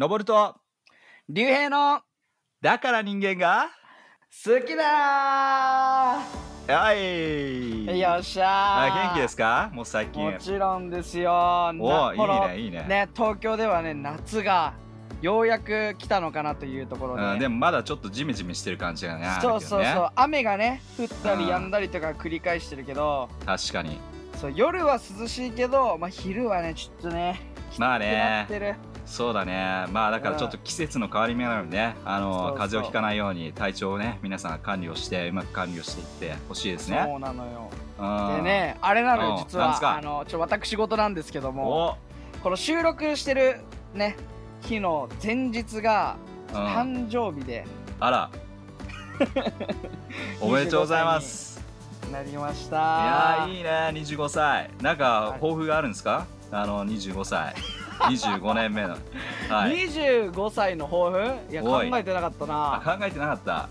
登ると竜兵のだから人間が好きだはい。ーよっしゃ元気ですか？もう最近。もちろんですよ。おいいねいいね。ね東京ではね夏がようやく来たのかなというところで、うん、でもまだちょっとジメジメしてる感じがねそうそうそう。雨がね降ったりうん止んだりとか繰り返してるけど、確かに。そう夜は涼しいけど、まあ、昼はねちょっとねまあね。そうだね。まあだからちょっと季節の変わり目なのでねあの風邪をひかないように体調をね皆さん管理をしてうまく管理をしていってほしいですね。そうなのよ。うん。でねあれなのうん。よ実は。あのちょ私事なんですけどもお。この収録してるね日の前日がうん。誕生日で。あら。おめでとうございます。なりましいたやーいいね。25歳。なんかはい。抱負があるんですか？あの25歳。25年目の。はい。25歳の抱負？いや考えてなかったあな考えてなかった。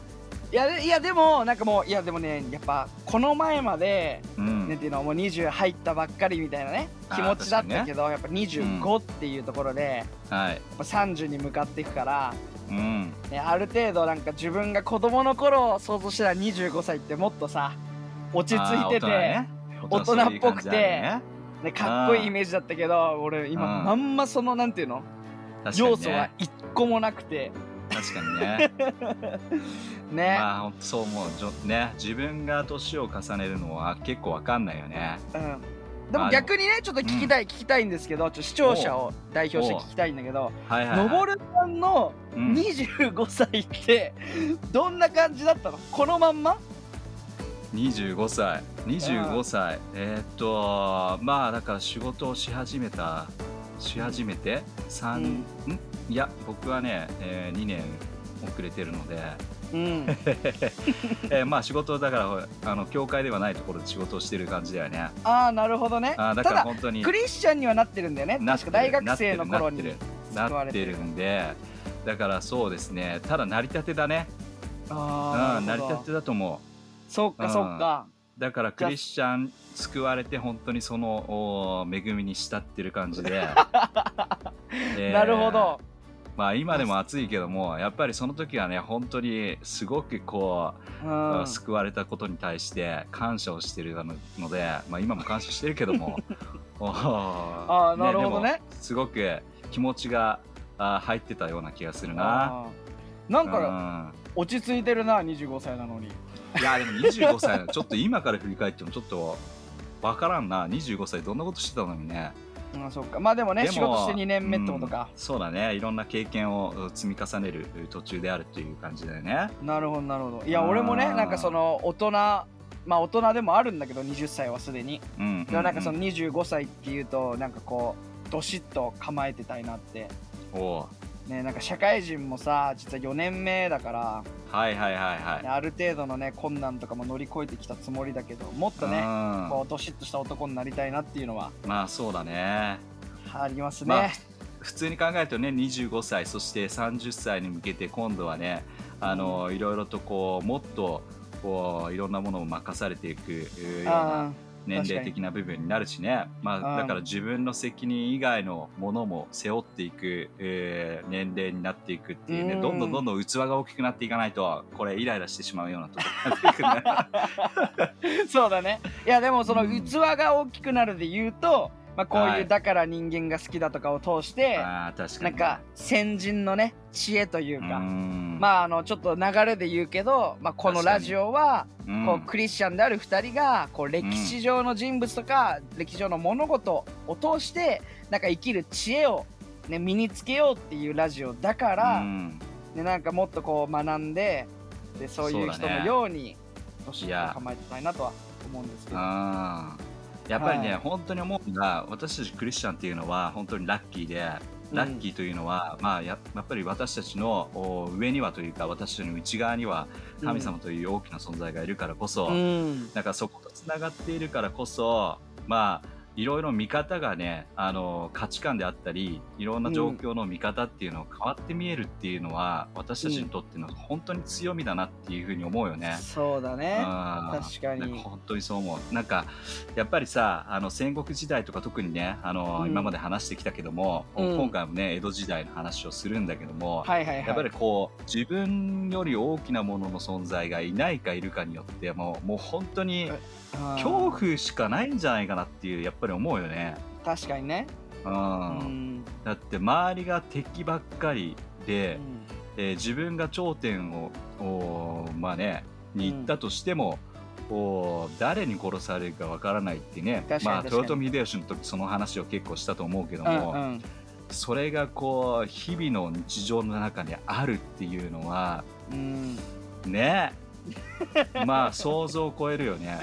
いやでいやでもなんかもういやでもねやっぱこの前までうん、ねっていうのはもう20入ったばっかりみたいなね気持ちだったけど、やっぱ25っていうところで、はい。やっぱ30に向かっていくから、うん。ね、ある程度なんか自分が子供の頃を想像したら25歳ってもっとさ落ち着いてて、大人ね。っぽくてねね、かっこいいイメージだったけど俺今うん。まんまそのなんていうの、確かに要素はね一個もなくて。確かにね。ね、まあそう思う。ね自分が年を重ねるのは結構わかんないよね。うん、でまあも逆にねちょっと聞きたい、聞きたいんですけどちょっと視聴者を代表して聞きたいんだけどはいはい、はい、のぼるさんのうん。25歳ってどんな感じだったの？このまんま？25歳。25歳。えーっとまあだから仕事をし始めたし始めて3、うん。ん？いや僕はね、え2年遅れてるので、うん。えーまあ仕事だからあの教会ではないところで仕事をしてる感じだよね。ああなるほどね。あーだから本当にクリスチャンにはなってるんだよね。確か大学生の頃になってるんで。だからそうですね。ただ成り立てだね。うん成りああなるほど。立てだと思そっかうん。そっか。うだからクリスチャン救われて本当にそのお恵みに慕ってる感じで、えーなるほど。まあ今でも暑いけどもやっぱりその時はね本当にすごくこう、うん。救われたことに対して感謝をしてるので、まあ、今も感謝してるけども。あーなるほどね。すごく気持ちがあー入ってたような気がするな。なんかうん。落ち着いてるな25歳なのにいやでも25歳ちょっと今から振り返ってもちょっとわからんな。25歳どんなことしてたのにね。うんそっか。まあでもねでも仕事して2年目ってことか。うん、そうだね。いろんな経験を積み重ねる途中であるという感じだよね。なるほどなるほど。いや俺もねなんかその大人まあ大人でもあるんだけど20歳はすでに。うんうん、なんかその25歳っていうとなんかこうどしっと構えてたいなって。おう。ねなんか社会人もさ実は4年目だからはいはいはいはい。ある程度のね困難とかも乗り越えてきたつもりだけどもっとねうん。こうどしっとした男になりたいなっていうのはまあそうだね。ありますまあね、普通に考えるとね25歳そして30歳に向けて今度はねあの、いろいろとこうもっとこういろんなものを任されていくようなあ年齢的な部分になるしね、まうんあ、だから自分の責任以外のものも背負っていく、えー年齢になっていくっていうね、うん。どんどんどんどん器が大きくなっていかないとこれイライラしてしまうようなところになっていくね。ー そうだね。いやでもそのうん器が大きくなるで言うと、まあ、こうはい。いうだから人間が好きだとかを通して、あー確かに。なんか先人のね知恵というか、うん。まああのちょっと流れで言うけど、まあ、このラジオはうん。こうクリスチャンである2人がこう歴史上の人物とか歴史上の物事を通してなんか生きる知恵を、ね、身につけようっていうラジオだから、うなんかもっとこう学んででそういう人のようにどしっと構えてたいなとは思うんですけど。やっぱりね、はい。本当に思うのが私たちクリスチャンっていうのは本当にラッキーでラッキーというのは、まあややっぱり私たちのお上にはというか私たちの内側には神様という大きな存在がいるからこそ、うん。なんかそことつながっているからこそまあいろいろ見方がねあの価値観であったりいろんな状況の見方っていうのを変わって見えるっていうのは、私たちにとっての本当に強みだなっていうふうに思うよね。そうだね。うん。確かに。本当にそう思う。なんかやっぱりさあの戦国時代とか特にねあの、うん。今まで話してきたけども、うん。今回もね江戸時代の話をするんだけども、はいはいはい。やっぱりこう自分より大きなものの存在がいないかいるかによってもうもう本当にうん恐怖しかないんじゃないかなっていうやっぱり思うよね。確かにね。ううん。んだって周りが敵ばっかりで、うん。えー自分が頂点をまあねに行ったとしても、おー誰に殺されるかわからないってね。確かにまあ豊臣秀吉の時その話を結構したと思うけどうんも、うん。それがこう日々の日常の中にあるっていうのはうん。ね まあ想像を超えるよね。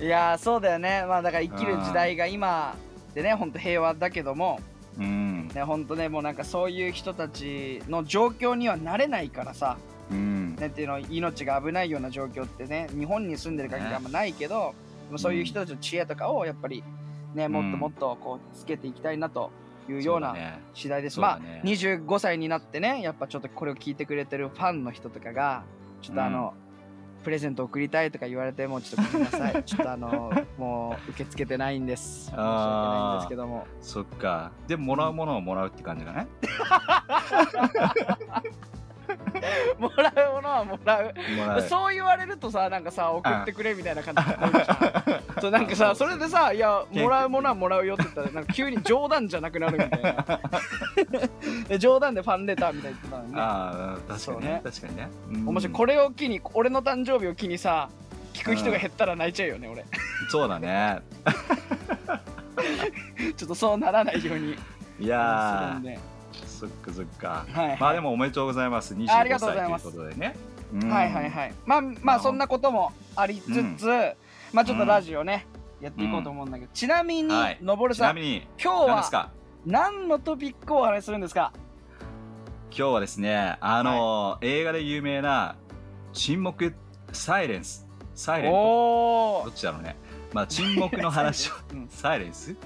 いやーそうだよね。まあだから生きる時代が今でねほんと平和だけども。うん。ねほんとねもうなんかそういう人たちの状況にはなれないからさ。うん。ねっていうの命が危ないような状況ってね日本に住んでる限りあんまないけど、でもそういう人たちの知恵とかをやっぱりねもっともっとこうつけていきたいなというような次第です、まあそうだね。25歳になってねやっぱちょっとこれを聞いてくれてるファンの人とかがちょっとあの、プレゼント送りたいとか言われてもちょっとごめんなさい。ちょっとあのもう受け付けてないんです。申し訳ないんですけども。そっか。でももらうものをもらうって感じだね。もらうものはもらう。そう言われるとさなんかさ送ってくれみたいな感じになるじゃん。そうなんかさそれでさ「いやもらうものはもらうよ」って言ったらなんか急に冗談じゃなくなるみたいな。で冗談でファンレターみたいな言ってたのにね。ああ確かにね。確かにね。面白いれこれを機に俺の誕生日を機にさ聞く人が減ったら泣いちゃうよね俺。そうだね。ちょっとそうならないように。いすやー。るんでそっかそっか。はいはい。まあでもおめでとうございます。25ありがとうござい歳ということでね。はいはいはい。まあまあそんなこともありつつ、まあちょっとラジオね、やっていこうと思うんだけど、ちなみに、はい。のぼるちさなんみに今日は何のトピックをお話しするんですか？今日はですねあのー映画で有名な沈黙サイレンス。サイレントおどっちだろうね。まあ沈黙の話を。うん、サイレンス？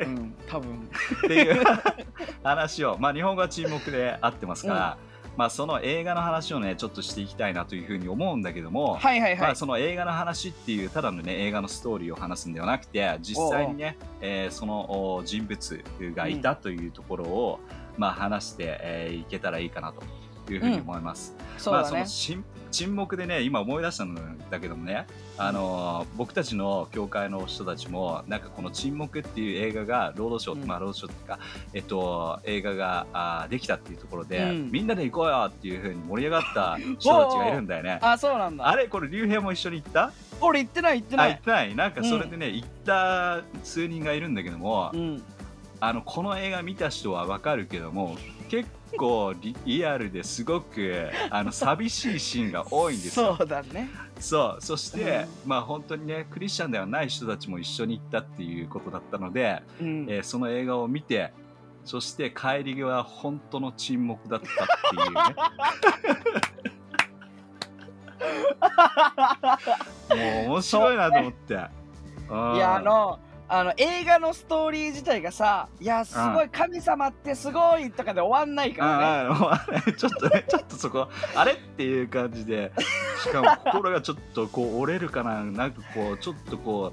うん、多分。っていう話を、まあ、日本語は沈黙で合ってますから、まあ、その映画の話をねちょっとしていきたいなというふうに思うんだけども、はいはいはい、まあ、その映画の話っていうただのね映画のストーリーを話すんではなくて実際にねえーそのお人物がいたというところを、まあ、話して、えーいけたらいいかなというふうに思います。まあ、その沈沈黙でね今思い出したんだけどもね、あのー僕たちの教会の人たちもなんかこの「沈黙」っていう映画がロードショー、うん。まあロードショーっていうか、えっと、映画があーできたっていうところで、うん。みんなで行こうよっていうふうに盛り上がった人たちがいるんだよね。あそうなんだ。あれこれ竜兵も一緒に行った？俺言ってない言ってあない。行ってない？なんかそれでね、行った数人がいるんだけども、うん。あのこの映画見た人はわかるけども結構リリアルですごくあの寂しいシーンが多いんですよ。そうだね。そう。そして、まあ本当にねクリスチャンではない人たちも一緒に行ったっていうことだったので、うん。えーその映画を見てそして帰り際本当の沈黙だったっていうね。もう面白いなと思って。いやあのあの映画のストーリー自体がさ「いやすごい神様ってすごい!」とかで終わんないからね。あああちょっとね ちょっとそこあれっていう感じで。しかも心がちょっとこう折れるかななんかこうちょっとこ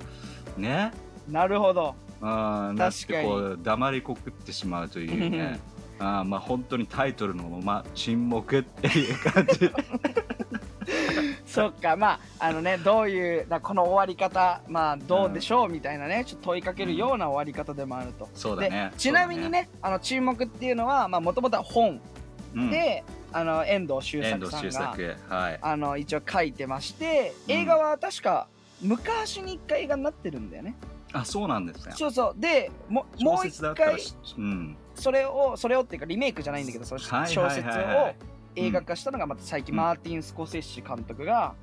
うね。なるほど。うん確かに。こう黙りこくってしまうというね。あーまあ本当にタイトルのまま沈黙っていう感じ そっかまああのねどういうだこの終わり方まあどうでしょうみたいなねちょっと問いかけるような終わり方でもあると、そうだね。でちなみにねあの沈黙っていうのはもともとは本。うん。で、あの遠藤周遠作さんが作はい。あの一応書いてまして映画は確か昔に一回映画になってるんだよね。あそうなんですね。そうそう。でもも小う一回しうん。それをそれをっていうかリメイクじゃないんだけどそのはい小説をい映画化したのがまた最近、うん。マーティン・スコセッシ監督が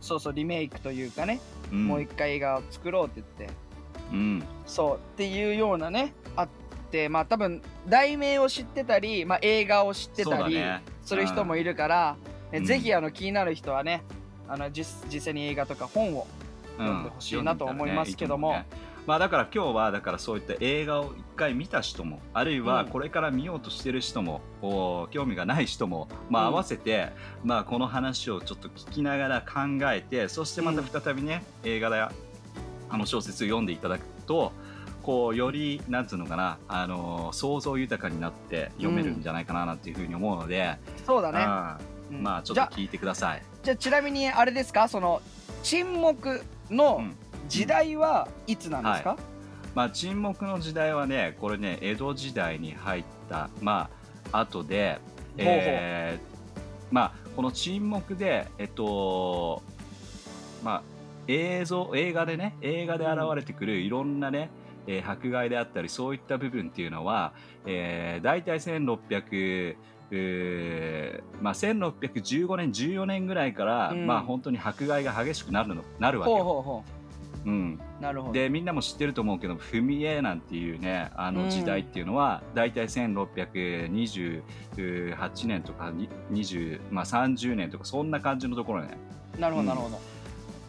そうそうリメイクというかね、もう一回映画を作ろうって言って。うん。そうっていうようなねあってまあ多分題名を知ってたり、まあ、映画を知ってたりする人もいるから、えうん。ぜひあの気になる人はねあの実実際に映画とか本を読んでほしいなと思いますけどもうんまあだから今日はだからそういった映画を一回見た人もあるいはうん。これから見ようとしてる人も、こう興味がない人も、まあ、うん合わせて、まあ、この話をちょっと聞きながら考えてそしてまた再びね、映画やあの小説を読んでいただくとこうよりなんつうのかなあの想像豊かになって読めるんじゃないかななんていうふうに思うので、そうだね。まあちょっと聞いてください。じゃあちなみにあれですか？その沈黙うのん時代はいつなんですか、まあ、沈黙の時代はねこれね江戸時代に入ったまあ後で、えーまあこの沈黙でえっとまあ映像映画でね映画で現れてくるいろんなね、えー迫害であったりそういった部分っていうのは、えー、大体1600えーまあ、1615年14年ぐらいから、うん。まあ本当に迫害が激しくなるのなるわけよ。ほうほうほうん、うなるほど。でみんなも知ってると思うけど踏み絵なんていうねあうん。の時代っていうのは、大体1628年とかに20、まあ、30年とかそんな感じのところね。なるほうん。どなるほど、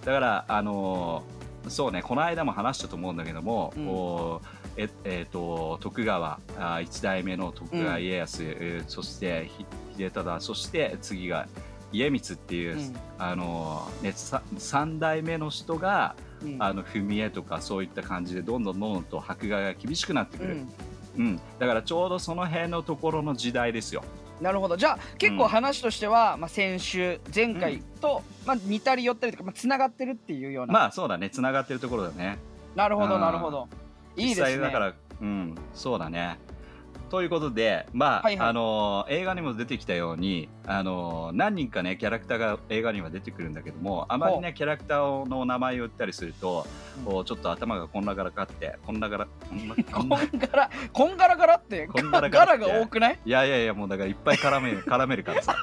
だからあのーそうねこの間も話したと思うんだけども、うん。こうええーと徳川あ一代目の徳川家康、えーそしてひ秀忠そして次が家光っていう、うん。あのーね、さ3代目の人がうん。あの踏み絵とかそういった感じでどんどんどんどんと迫害が厳しくなってくる、うん。うん。だからちょうどその辺のところの時代ですよ。なるほどじゃあ結構話としては、まあ、先週前回と、まあ、似たり寄ったりとか、まあ、つながってるっていうような、まあそうだね。つながってるところだね。なるほどうん。なるほど。いい実ですね。際だからうん。そうだね。ということで、まあ、はいはい。あのー映画にも出てきたように、あのー何人かね、キャラクターが映画には出てくるんだけども、あまりね、キャラクターの名前を言ったりすると、うん。ちょっと頭がこんながらかって、こんながら、こんな、がら こんがらがらってこんがらがらが多くない？いやいやいや、もうだからいっぱい絡める、絡めるからさ。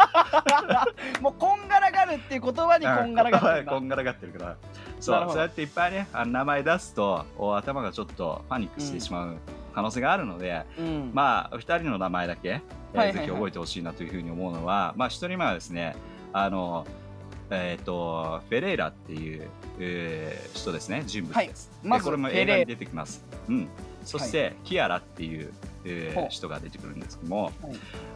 もうこんがらがるっていう言葉にこんがらがってる。んだこんがらがってるから。そうそうやっていっぱいね、あの名前出すと、お頭がちょっとパニックしてしまう可能性があるので、うん。まあ、2人の名前だけ、えーはいはいはい。ぜひ覚えてほしいなというふうに思うのは、まあ、1人目はですね、あの、えっ、と、フェレーラっていう、えー人ですね、人物です。まずでこれも映画に出てきます。うん。そして、キアラっていう、えー人が出てくるんですけども、はい。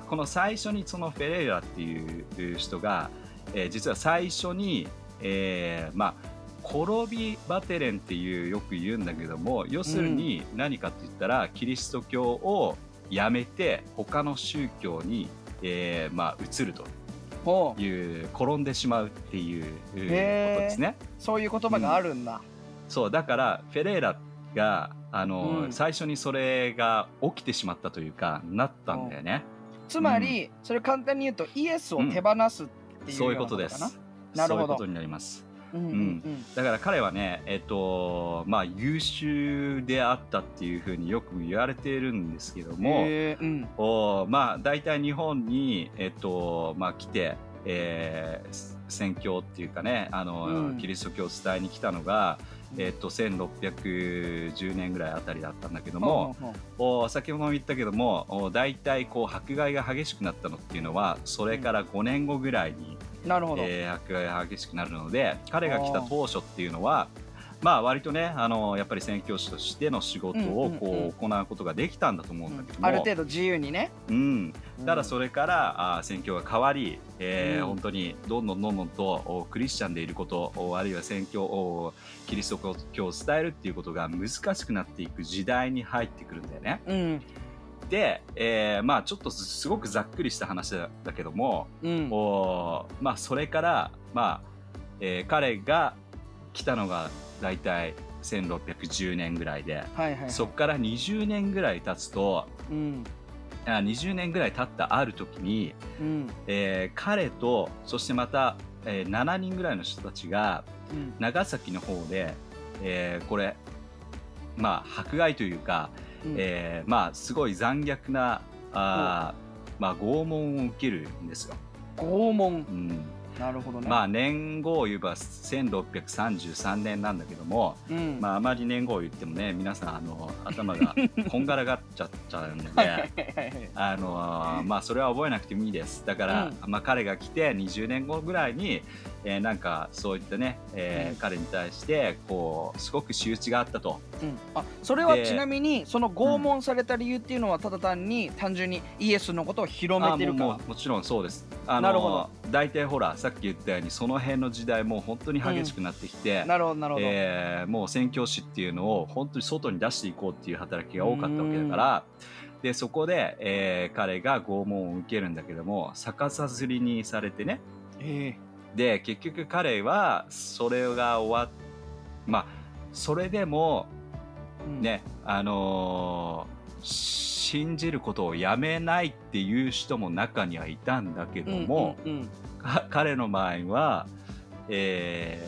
この最初にそのフェレーラっていう人が、えー実は最初に、えーまあ、転びバテレンっていうよく言うんだけども要するに何かって言ったら、キリスト教をやめて他の宗教に、えーまあ、移るという転んでしまうっていうことですね。そういう言葉があるんだ、そうだからフェレーラがあの、うん。最初にそれが起きてしまったというかなったんだよね。つまり、それ簡単に言うとイエスを手放すっていうそういうことです。なるほど。そういうことになります。うんうんうん。だから彼はね、えっと、まあ優秀であったっていうふうによく言われているんですけども、へーうん。おまあ大体日本に、えっと、まあ来て、えー宣教っていうかね、あの、うん。キリスト教を伝えに来たのが、えっと、1610年ぐらいあたりだったんだけども、ほうほうほお先ほども言ったけどもお大体こう迫害が激しくなったのっていうのはそれから5年後ぐらいに、うなるほど、えー激しくなるので彼が来た当初っていうのはまあ割とねあのやっぱり宣教師としての仕事をこう、うんうん。行うことができたんだと思うんだけども、ある程度自由にね、うん、ただれそれから、あー宣教が変わり、えーうん。本当にどんどんどんどんとおクリスチャンでいることおあるいは宣教おキリスト教を伝えるっていうことが難しくなっていく時代に入ってくるんだよね。うんで、えーまあちょっとすごくざっくりした話だだけども、うん。おまあそれから、まあえー彼が来たのが大体1610年ぐらいで、はいはいはい。そこから20年ぐらい経つとうん。あ20年ぐらい経ったある時に、うん。えー彼とそしてまた、えー7人ぐらいの人たちがうん。長崎の方で、えーこれまあ迫害というか、うん。えーまあすごい残虐なあー、まあ、拷問を受けるんですよ。拷問。うん。なるほどね。まあ年号を言えば1633年なんだけども、うん。まあ、あまり年号を言ってもね皆さんあの頭がこんがらがっちゃっちゃうので。あのーまあそれは覚えなくてもいいです。だから、まあ、彼が来て20年後ぐらいに、えーなんかそういったね、えーうん。彼に対してこうすごく仕打ちがあったと。うん、あそれはでちなみにその拷問された理由っていうのはただ単に単純にイエスのことを広めてるかもうもちろんそうです。あなるほど。の大体ほらさっき言ったようにその辺の時代もう本当に激しくなってきて、なるほどなるほど、えーもう宣教師っていうのを本当に外に出していこうっていう働きが多かったわけだからでそこで、えー彼が拷問を受けるんだけども逆さずりにされてねえで結局彼はそれが終わっまあそれでもえうん。ね、あのー信じることをやめないっていう人も中にはいたんだけども、うんうんか彼の場合は、え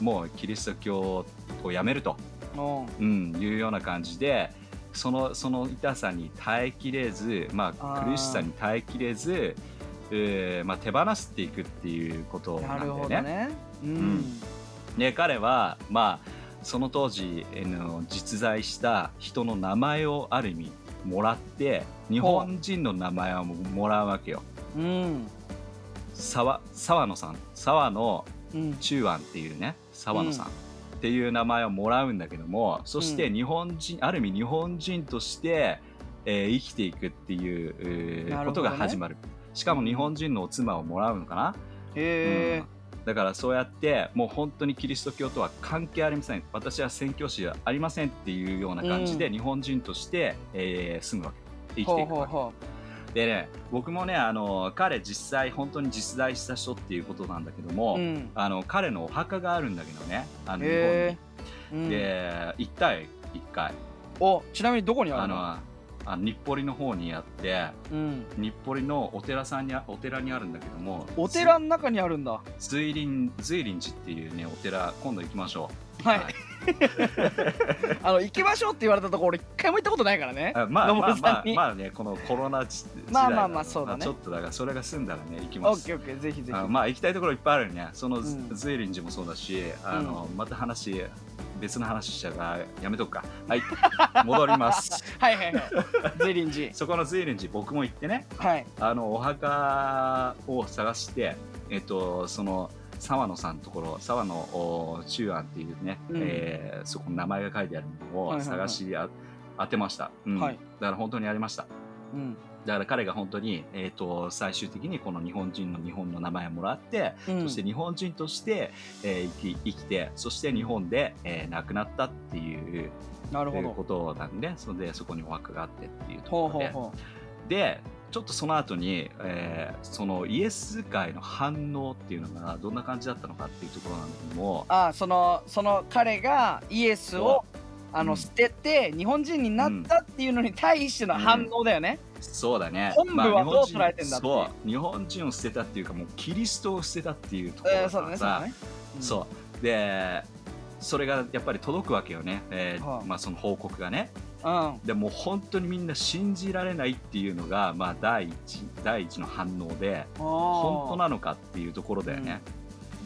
ーもうキリスト教をやめると、うん。うん、いうような感じでそのその痛さに耐えきれず、まあ、苦しさに耐えきれず、えーまあ、手放していくっていうことなんだよね。うん、ん。で彼はまあその当時えーの実在した人の名前をある意味もらって日本人の名前をもらうわけよ。うん。沢沢野さん。沢野うん。中安っていうね沢野さん、っていう名前をもらうんだけどもそして日本人、ある意味日本人として、えー生きていくっていう、えーことが始まるしかも日本人のお妻をもらうのかな、へえ、うん。だからそうやってもう本当にキリスト教とは関係ありません。私は宣教師ではありませんっていうような感じで、うん。日本人として、えー住むわけ。生きほていうくわけ。ほうほでね僕もねあの彼実際本当に実在した人っていうことなんだけども、ううん。あの彼のお墓があるんだけどねあの日本に。うん、で行ったよ一回。おちなみにどこにああの？るのあの日暮里の方にあってうん、日暮里のお寺さんにあお寺にあるんだけどもお寺の中にあるんだ。随林随林寺っていうねお寺今度行きましょう。はい あの行きましょうって言われたところ俺一回も行ったことないからね。あまあ野まあまあまあねこのコロナ時時代まあまあまあそうだね。ちょっとだからそれが済んだらね行きオます。ッケーオッケーぜひぜひ。あまあ行きたいところいっぱいあるよね。そのずうん。随林寺もそうだしあの、また話別の話しちゃうからやめとくか。はい。戻ります。はいはいはい。ゼリンジ。そこの随林寺僕も行ってね。はい。あのお墓を探してえっとその沢野さんのところ沢野お中安っていうね、うん。えーそこの名前が書いてあるのを探しあ当てました、うん。はい。だから本当にありました。うん。だから彼が本当に、えー、と最終的にこの日本人の日本の名前をもらって、うん。そして日本人として、えー生き生きてそして日本で、えー亡くなったっていうなるほこどとなんでそれでそこにお墓があってっていうところで。ほうほうほでちょっとその後に、えーそのイエス会の反応っていうのがどんな感じだったのかっていうところなんだけども。うあそのその彼がイエスをあのうん。捨てて日本人になったっていうのに対しての反応だよね、そうだね。本部はどう捉えてんだっていう。そう。日本人を捨てたっていうかもうキリストを捨てたっていうところだえーそうだねそうだね、うん。そう。でそれがやっぱり届くわけよね、えーはあまあ、その報告がね。うん。でもう本当にみんな信じられないっていうのが、まあ、第一第一の反応で本当なのかっていうところだよね、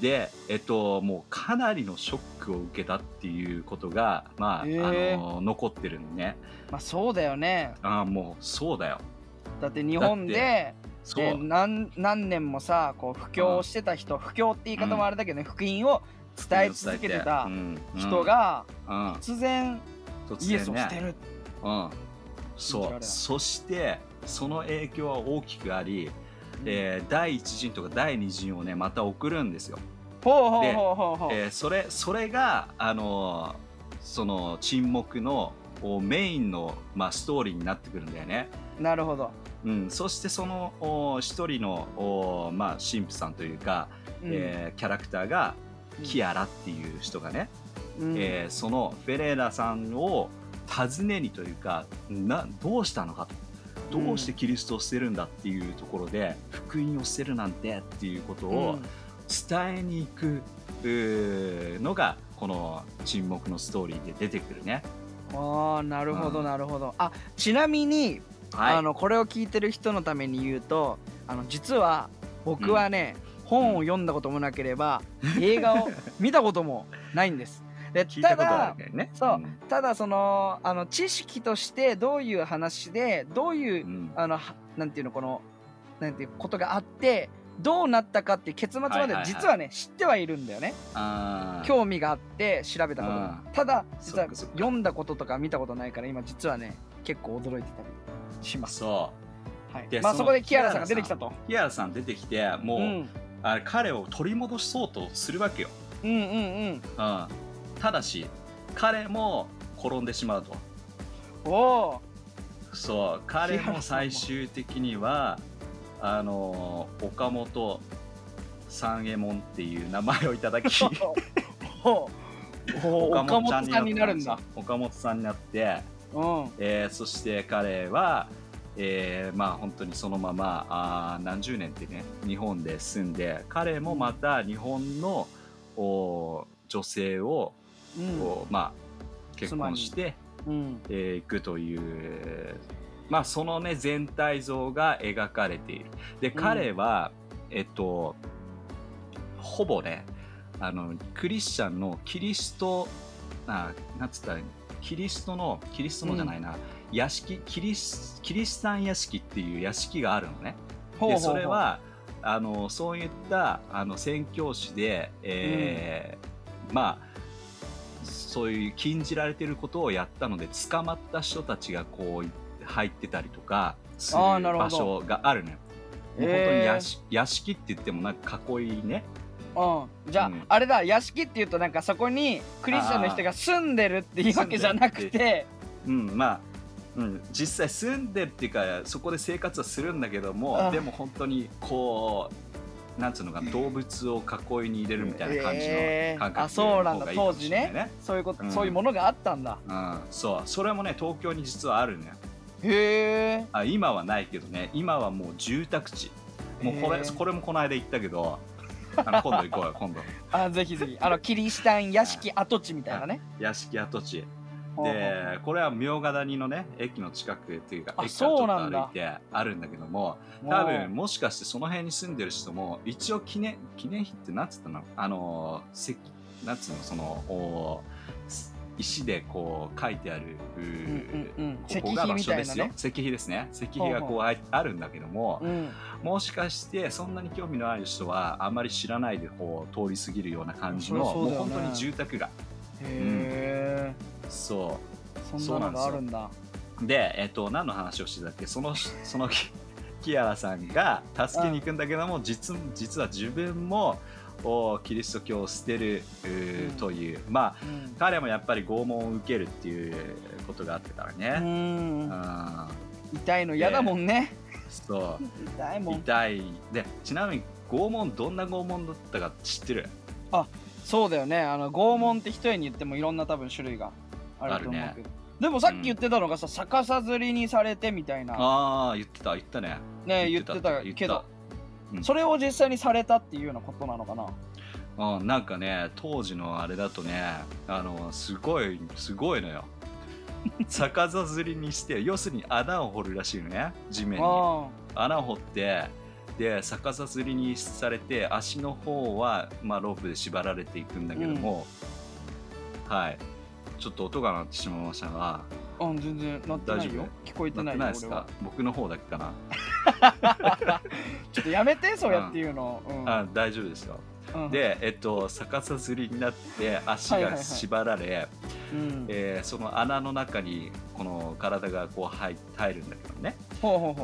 で、えっと、もうかなりのショックを受けたっていうことが、まあへー。あの残ってるんね。まあそうだよね。ああもうそうだよ。だって日本でそう、で何何年もさこう布教をしてた人布教って言い方もあれだけどね、福音を伝え続けてたうん。人、が突然イエスを捨てねる、うん、そう。そしてその影響は大きくあり、えー第一陣とか第二陣をねまた送るんですよ、ほうほうでほうほうほう、えーそれそれがあのーその沈黙のおメインの、まあ、ストーリーになってくるんだよね、なるほど、うん、そしてそのお一人のお、まあ、神父さんというか、うん。えーキャラクターがキアラっていう人がね、うん。えーそのフェレーラさんを尋ねにというかなどうしたのかと。どうしてキリストを捨てるんだっていうところで、福音を捨てるなんてっていうことを伝えに行くのがこの沈黙のストーリーで出てくるね。うん、ああなるほどうん。なるほど。あちなみに、はい、あのこれを聞いてる人のために言うとあの実は僕はね、本を読んだこともなければ映画を見たこともないんです。で ただね。そうん。ただそのあの知識としてどういう話でどういう、うん。あのはなんていうのこのなんていうことがあってどうなったかって結末まで実はね知ってはいるんだよね。興味があって調べたことが。うん。ただ実は読んだこととか見たことないから今実はね結構驚いてたりします、そはい。まあそこでキアラさんが出てきたと。うキアラさん出てきてもう、うんあれ彼を取り戻そうとするわけよ、うんうんうん。うん、ただし彼も転んでしまうと。おおそう彼もも最終的にはあの岡本三右衛門っていう名前をいただき 岡本さんになるんだ。岡本さんになって、うん。えーそして彼は、えーまあ本当にそのままあー何十年ってね日本で住んで彼もまた日本のお女性を、うん。まあ結婚してうん。えーいくという、まあ、そのね全体像が描かれている。で彼は、えっとほぼねあのクリスチャンのキリストあなんつったらいいの？キリストのキリストのじゃないな、屋敷キリスキリシタン屋敷っていう屋敷があるのね。でそれはあのそういったあの宣教師で、えーまあそういう禁じられてることをやったので捕まった人たちがこう入ってたりとかする場所があるのよ。も本当に屋敷屋敷って言ってもなんか囲いね。うん、じゃあ、うん。あれだ屋敷っていうとなんかそこにクリスチャンの人が住んでるっていうわけじゃなくて。うん、まあ、うん、実際住んでるっていうかそこで生活はするんだけどもあでも本当にこうなんつうのかな動物を囲いに入れるみたいな感じえー。の感覚あそうなんだ。当時ね。そういうこと、うん。そういうものがあったんだ。うん、そうそれもね東京に実はあるね。へえあ今はないけどね。今はもう住宅地。もうこれこれもこの間言ったけどあの今度行こうよ今度。あぜひぜひ。あのキリシタン屋敷跡地みたいなね。屋敷跡地。でこれは茗ヶ谷のね駅の近くっていうかあ駅からちょっと歩いてあるんだけども多分もしかしてその辺に住んでる人も一応記念記念碑ってなんつったの？あの石なんつうの？そのお石でこう書いてある、ううんうん。うんここが場所ですよ石石碑ですね。石碑がこうああるんだけどもうん。もしかしてそんなに興味のある人はあんまり知らないでこう通り過ぎるような感じのね。もう本当に住宅がへえ、そう。そんなのがあるんだ。で、えっと、何の話をしてたっけ？そのそのキキアラさんが助けに行くんだけども、実実は自分もおキリスト教を捨てる、という。まあうん。彼もやっぱり拷問を受けるっていうことがあってからうね、うん。ん。痛いの嫌だもんね。そ痛いうもん。痛い。でちなみに拷問どんな拷問だったか知ってる？そうだよね。あの拷問って一重に言ってもいろんな多分種類があると思うけど、でもさっき言ってたのがさ、逆さずりにされてみたいな。ああ言ってた言ったね。ね言ってた言けどうん。それを実際にされたっていうようなことなのかな？うん、なんかね当時のあれだとねあのすごいすごいのよ。逆さずりにして要するに穴を掘るらしいのね地面に。あ穴を掘ってで逆さずりにされて足の方は、まあ、ロープで縛られていくんだけども、はい。ちょっと音が鳴ってしまいましたが。あうん全然なってないよ。聞こえて鳴ないよないですか？僕の方だけかな、ちょっとやめてそうやっていうの、うん。あ大丈夫ですよ。うん。でえっと逆さずりになって足が縛られ、その穴の中にこの体がこう入入るんだけどね。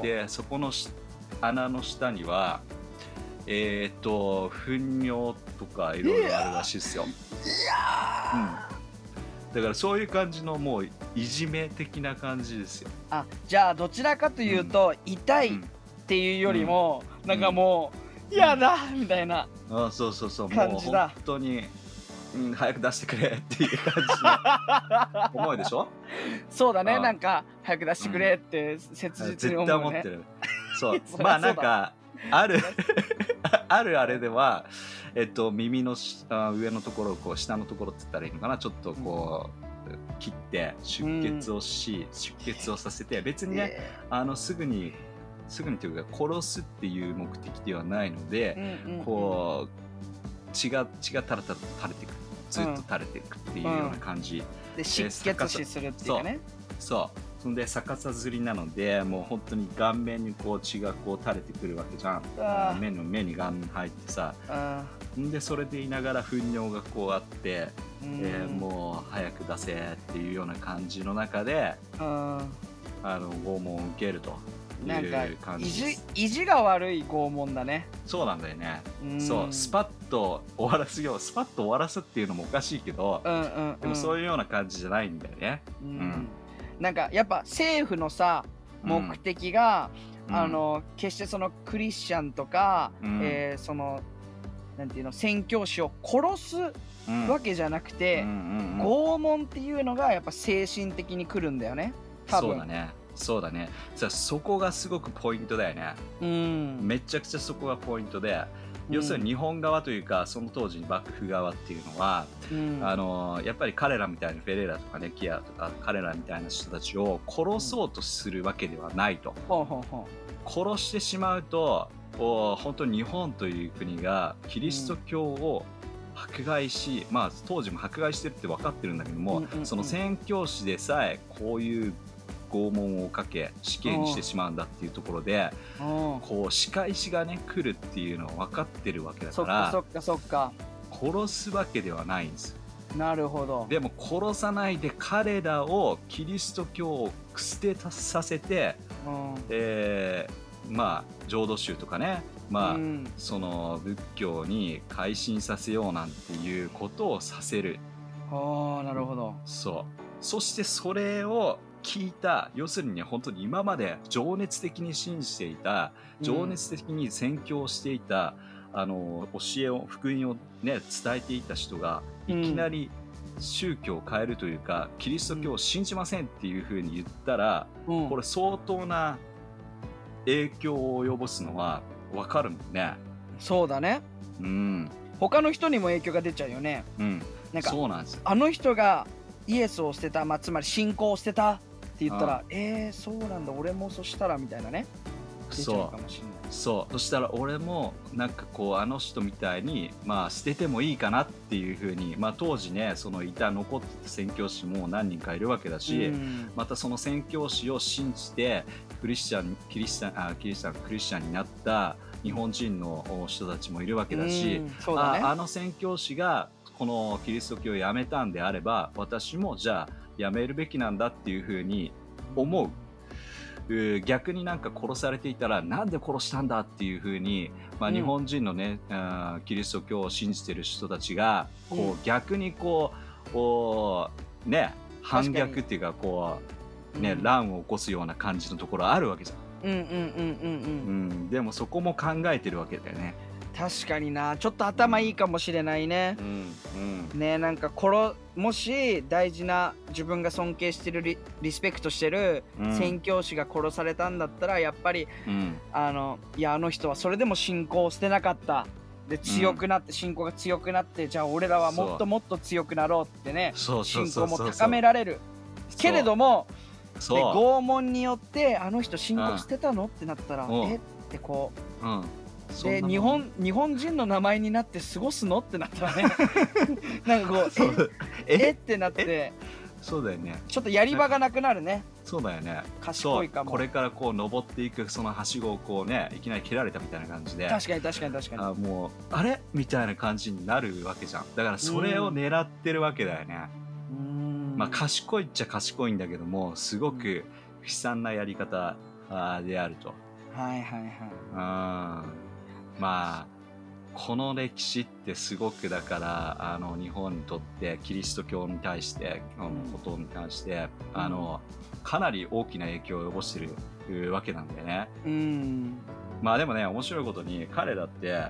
でそこのし穴の下にはえっ、と糞尿とかいろいろあるらしいですよ、うん、だからそういう感じのもういじめ的な感じですよ、あじゃあどちらかというと、痛いっうんていうよりも、なんかもう嫌だみたいな。あそうそうそう。もう感じだ。本当に、うん、早く出してくれっていう感じの。思いでしょ？そうだねあなんか早く出してくれって切実に絶思うね。対思ってる。そう。まあなんかある あるあれではえっと耳の下上のところをこう下のところって言ったらいいのかな？ちょっとこう、切って出血をし、出血をさせて別にね、えあのすぐにすぐにというか殺すっていう目的ではないのーで、うんうんうん。こう血が血がタラタラと垂れていくずっと垂れていくっていうような感じ、で失血死するっていうかねそそんで逆さずりなのでもう本当に顔面にこう血がこう垂れてくるわけじゃん目の目にガン入ってさでそれで言いながら糞尿がこうあって、ーえーもう早く出せっていうような感じの中でうんあの拷問を受けるとなんか意地意地が悪い拷問だね。そうなんだよね、うん。そうスパッと終わらすよスパッと終わらすっていうのもおかしいけど、うんうんうん。でもそういうような感じじゃないんだよね、うん。ん。なんかやっぱ政府のさ目的が、うん。あの決してそのクリスチャンとか、うん。えーそのなんていうの宣教師を殺すうん。わけじゃなくて、拷問っていうのがやっぱ精神的にくるんだよね。多分。そうだねそうだね。さそこがすごくポイントだよね。うん。めちゃくちゃそこがポイントで、要するに日本側というかその当時幕府側っていうのは、うん。あのやっぱり彼らみたいなフェレーラとかねキアとか彼らみたいな人たちを殺そうとするわけではないと、ほうほうほ殺してしまうとお本当に日本という国がキリスト教を迫害し、まあ当時も迫害してるって分かってるんだけども、うんうんうん。その宣教師でさえこういう拷問をかけ死刑にしてしまうんだっていうところで、こう仕返しがね来るっていうのは分かってるわけだそかっからそっかそっか。殺すわけではないんです。なるほど。でも殺さないで彼らをキリスト教を捨てさせて、うん。えーまあ浄土宗とかねまあ、うん。その仏教に改心させようなんていうことをさせる。ああなるほど。そう。そしてそれを聞いた要するにね本当に今まで情熱的に信じていた情熱的に宣教していた、あの教えを福音をね伝えていた人がいきなり宗教を変えるというか、キリスト教を信じませんっていうふうに言ったら、うん。これ相当な影響を及ぼすのは分かるもんね。そうだね。うん、他の人にも影響が出ちゃうよね。うん、なんかそうなんですよ。あの人がイエスを捨てた、まあ、つまり信仰を捨てたって言ったらえー、そうなんだ俺もそしたらみたいなね。そう。そう。そしたら俺もなんかこうあの人みたいにまあ捨ててもいいかなっていうふうにまあ当時ねそのいた残ってた宣教師も何人かいるわけだし、うん。またその宣教師を信じてクリスチャンキリスチャンあキリスチャンクリスチャンになった日本人の人たちもいるわけだし、うんだね。ああの宣教師がこのキリスト教をやめたんであれば私もじゃあやめるべきなんだっていうふうに思う。逆になんか殺されていたらなんで殺したんだっていうふうに、まあ、うん。日本人のね、あーキリスト教を信じてる人たちがこう、うん逆にこうね反逆っていうかこうね、うん。乱を起こすような感じのところあるわけじゃん、うんうんうんうんうん。うん、でもそこも考えてるわけだよね。確かにな。ちょっと頭いいかもしれないね。うんうん。ねなんか殺もし大事な自分が尊敬してるリリスペクトしてるうん。宣教師が殺されたんだったらやっぱりうん。あのいやあの人はそれでも信仰を捨てなかった。で強くなって、信仰が強くなってじゃあ俺らはもっともっと強くなろうってね。信仰も高められる。けれどもで拷問によってあの人信仰捨てたの？ってなったらうん。え？ってこううんで日本日本人の名前になって過ごすのってなったらね。なんかこうえ？え？え？ってなって。そうだよね。ちょっとやり場がなくなるね。そうだよね。賢いかも。これからこう登っていくそのはしごをこうねいきなり切られたみたいな感じで。確かに確かに確かに。あもうあれ？みたいな感じになるわけじゃん。だからそれを狙ってるわけだよね、まあ賢いっちゃ賢いんだけどもすごく悲惨なやり方であると。はいはいはい。うんまあこの歴史ってすごくだからあの日本にとってキリスト教に対してのことに関して、あのかなり大きな影響を及ぼしてるわけなんだよね。うん。まあでもね面白いことに彼だって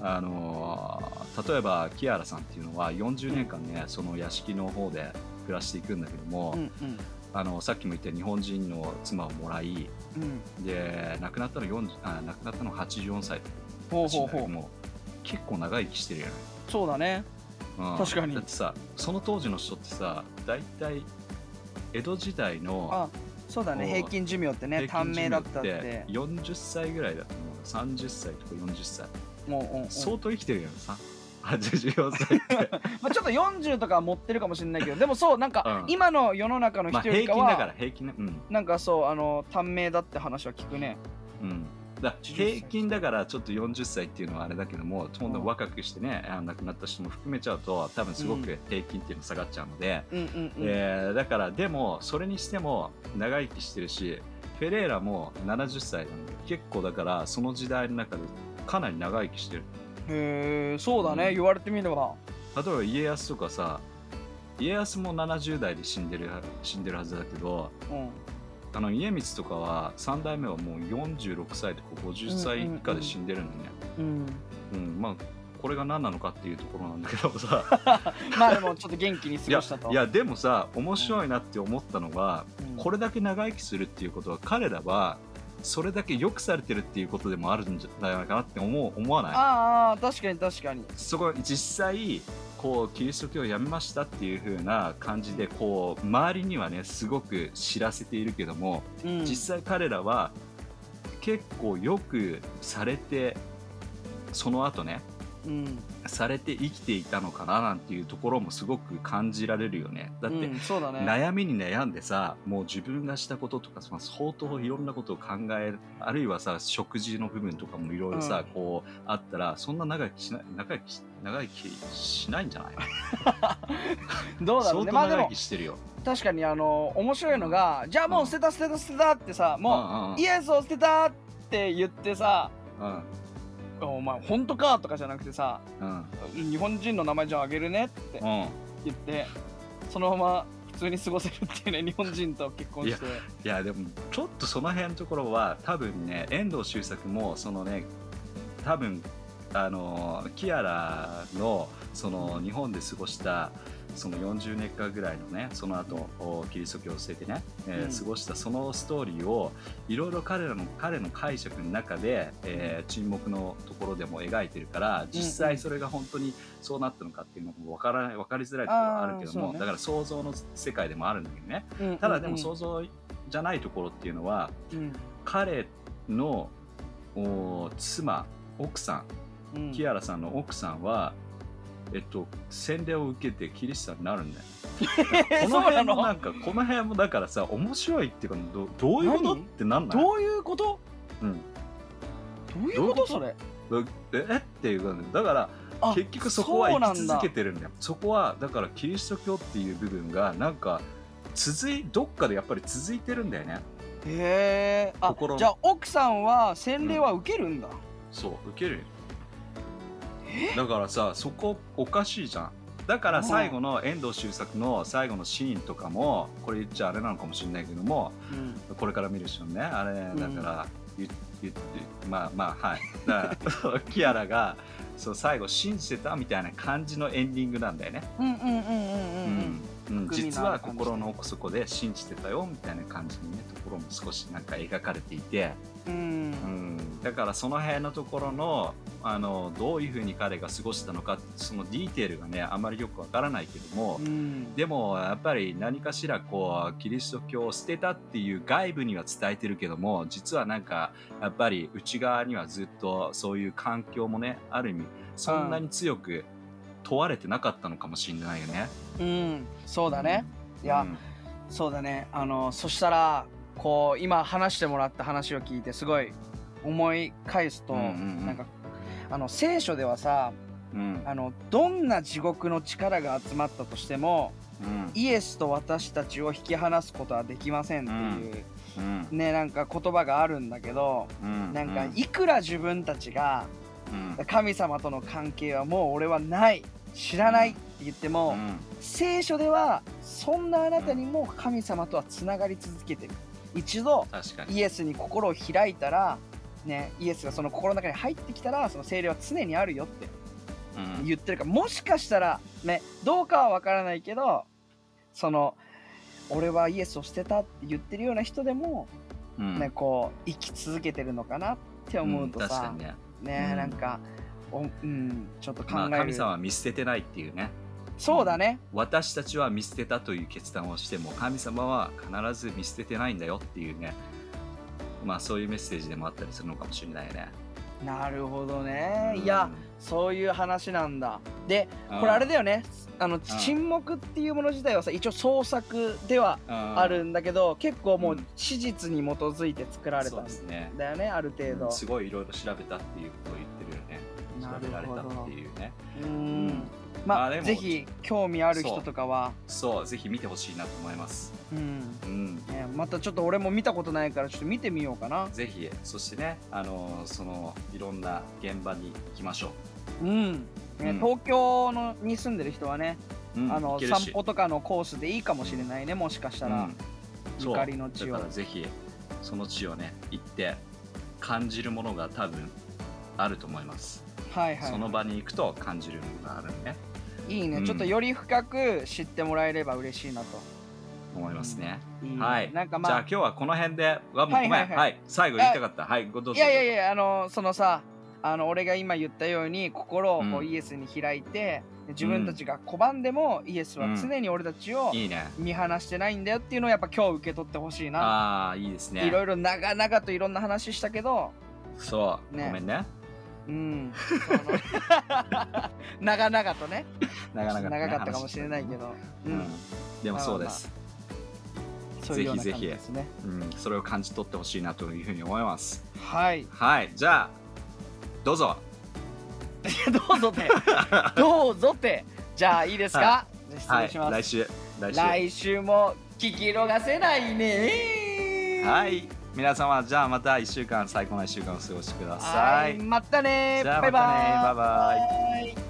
あの例えばキアラさんっていうのは40年間ねその屋敷の方で暮らしていくんだけども、うんうん。あのさっきも言った日本人の妻をもらいうん。で亡くなったの40あ亡くなったの84歳ほうほうほう。もう結構長生きしてるよね、そうだね。うん。確かに。だってさその当時の人ってさ大体江戸時代のあそうだね。平均寿命ってね短命命だったって。40歳ぐらいだと思う。30歳とか40歳。もう相当生きてるよさ。84歳って。まあちょっと40とかは持ってるかもしれないけどでもそうなんかうん。今の世の中のまあ人よりか平均だからは平均ね。うん。なんかそうあの短命だって話は聞くね。うんだ歳。平均だからちょっと40歳っていうのはあれだけどもどんどん。若くしてねあ亡くなった人も含めちゃうと多分すごく平均っていうの下がっちゃうので、えーだからでもそれにしても長生きしてるしフェレーラも70歳なんで結構だからその時代の中でかなり長生きしてる。へえそうだね、うん。言われてみれば。例えば家康とかさ家康も70代で死んでる死んでるはずだけどうんあの家光とかは3代目はもう46歳とか50歳以下で死んでるんだね、うん。うん。まあこれが何なのかっていうところなんだけどさ。まあでもちょっと元気に過ごしたと。いやでもさ面白いなって思ったのが、うん。これだけ長生きするっていうことは彼らはそれだけ良くされてるっていうことでもあるんじゃないかなって思う思わない？ああ確かに確かに。そこ実際こうキリスト教をやめましたっていう風な感じでこう周りにはねすごく知らせているけども、うん。実際彼らは結構よくされてその後ねうんされて生きていたのかななんていうところもすごく感じられるよね。だって、うん、そうだね。悩みに悩んでさもう自分がしたこととかその相当いろんなことを考えるあるいはさ食事の部分とかもいろいろさ、うん。こうあったらそんな長生きしない長生きし長生きしないんじゃない どうだろう相当長生きしてるよ、確かにあの面白いのがじゃあもう捨てた捨てた捨てたってさもうイエスを捨てたって言ってさうんお前本当かとかじゃなくてさうん。日本人の名前じゃああげるねってうん。言ってそのまま普通に過ごせるっていうね日本人と結婚して。いやでもちょっとその辺のところは多分ね遠藤周作もそのね多分あのキアラのその日本で過ごしたその40年間ぐらいのねその後おキリスト教を捨ててね、えーうん。過ごしたそのストーリーをいろいろ彼らの彼の解釈の中で、えー沈黙のところでも描いてるから実際それが本当にそうなったのかっていうのも分からない分かりづらいところはあるけども、ね。だから想像の世界でもあるんだけどね。うんただでもうん想像じゃないところっていうのはうん。彼のお妻奥さんうん。キアラさんの奥さんは、えっと、洗礼を受けてキリシタンになるんだよ。え この辺もなんかこの辺もだからさ面白いっていうかどどういうこと何ってなんない？どういうこと？うん、どういうこと？それ。ええっていうかねだからあ結局そこは生き続けてるんだよ。そこはだからキリスト教っていう部分がなんか続いどっかでやっぱり続いてるんだよね。へえあ心の。じゃあ奥さんは洗礼は受けるんだ、そう受けるよ。えだからさそこおかしいじゃん。だからうん最後の遠藤周作の最後のシーンとかもこれ言っちゃあれなのかもしれないけどもうん。これから見る人ね。あれだから言言ってまあまあはい。だから キアラがそう最後信じてたみたいな感じのエンディングなんだよね、実は心の奥底で信じてたよみたいな感じのねところも少しなんか描かれていて、うん。うん、だからその辺のところのあのどういうふうに彼が過ごしたのかそのディテールがねあまりよくわからないけども、うん。でもやっぱり何かしらこうキリスト教を捨てたっていう外部には伝えてるけども実はなんかやっぱり内側にはずっとそういう環境もねある意味そんなに強く問われてなかったのかもしれないよね。うん。そうだね。いや、うん。そうだね。あのそしたらこう今話してもらった話を聞いてすごい思い返すと、うんうんうん。なんかあの聖書ではさうん。あのどんな地獄の力が集まったとしてもうん。イエスと私たちを引き離すことはできませんっていう、うん。ねなんか言葉があるんだけどうん。なんかいくら自分たちがうん。神様との関係はもう俺はない知らないって言っても、うん。聖書ではそんなあなたにも神様とはつながり続けてる一度イエスに心を開いたら、ね、イエスがその心の中に入ってきたらその聖霊は常にあるよってうん。言ってるからもしかしたらねどうかは分からないけどその俺はイエスを捨てたって言ってるような人でも、うん。ねこう生き続けてるのかなって思うとさに、ね。ねうん。なんかお、うん、ちょっと考える、まあ、神様は見捨ててないっていうねそうだね。私たちは見捨てたという決断をしても神様は必ず見捨ててないんだよっていうね。まあそういうメッセージでもあったりするのかもしれないよね。なるほどね、うん。いやそういう話なんだ。でうん。これあれだよね。あの沈黙っていうもの自体はさ一応創作ではあるんだけど結構もううん。史実に基づいて作られたんですねだよね。ある程度。すごいいろいろ調べたっていうことを言ってるよね。な調べられたっていうね。うんまあぜひ興味ある人とかは。そうぜひ見てほしいなと思います。うん。うん。ねまたちょっと俺も見たことないからちょっと見てみようかな。ぜひそしてねあのそのいろんな現場に行きましょう。ん。ねうん。東京のに住んでる人はねう、うんあの散歩とかのコースでいいかもしれないねもしかしたら。ゆかりの地を。だからぜひその地をね行って感じるものが多分あると思います、はいはいその場に行くと感じるものがあるねいいね、うん。ちょっとより深く知ってもらえれば嬉しいなと。思いますね、いいねはい。なんかまあじゃあ今日はこの辺であもうごめんはいはい、はい。はい。最後言いたかった。はいごどうぞ。いやいやいやあのそのさあの俺が今言ったように心をこううん。イエスに開いて、自分たちが拒んでもイエスは常に俺たちを見放してないんだよっていうのをやっぱ今日受け取ってほしいな、ああいいですね。いろいろ長々といろんな話したけど。そう、ね。ごめんねうん。長々とね。なかなか、ね、長かったかもしれないけど、うん。うん、でもそうです、そういうようなぜひぜひ。ね。うん、それを感じ取ってほしいなというふうに思います。はい。はい。じゃあどうぞ。どうぞって。どうぞって。じゃあいいですか、は失礼します、はい、来週。来週。来週も聞き逃せないねはい皆様じゃあまた1週間最高の1週間をお過ごしくださはいいまたね。じゃあまたね。バイバイ。イ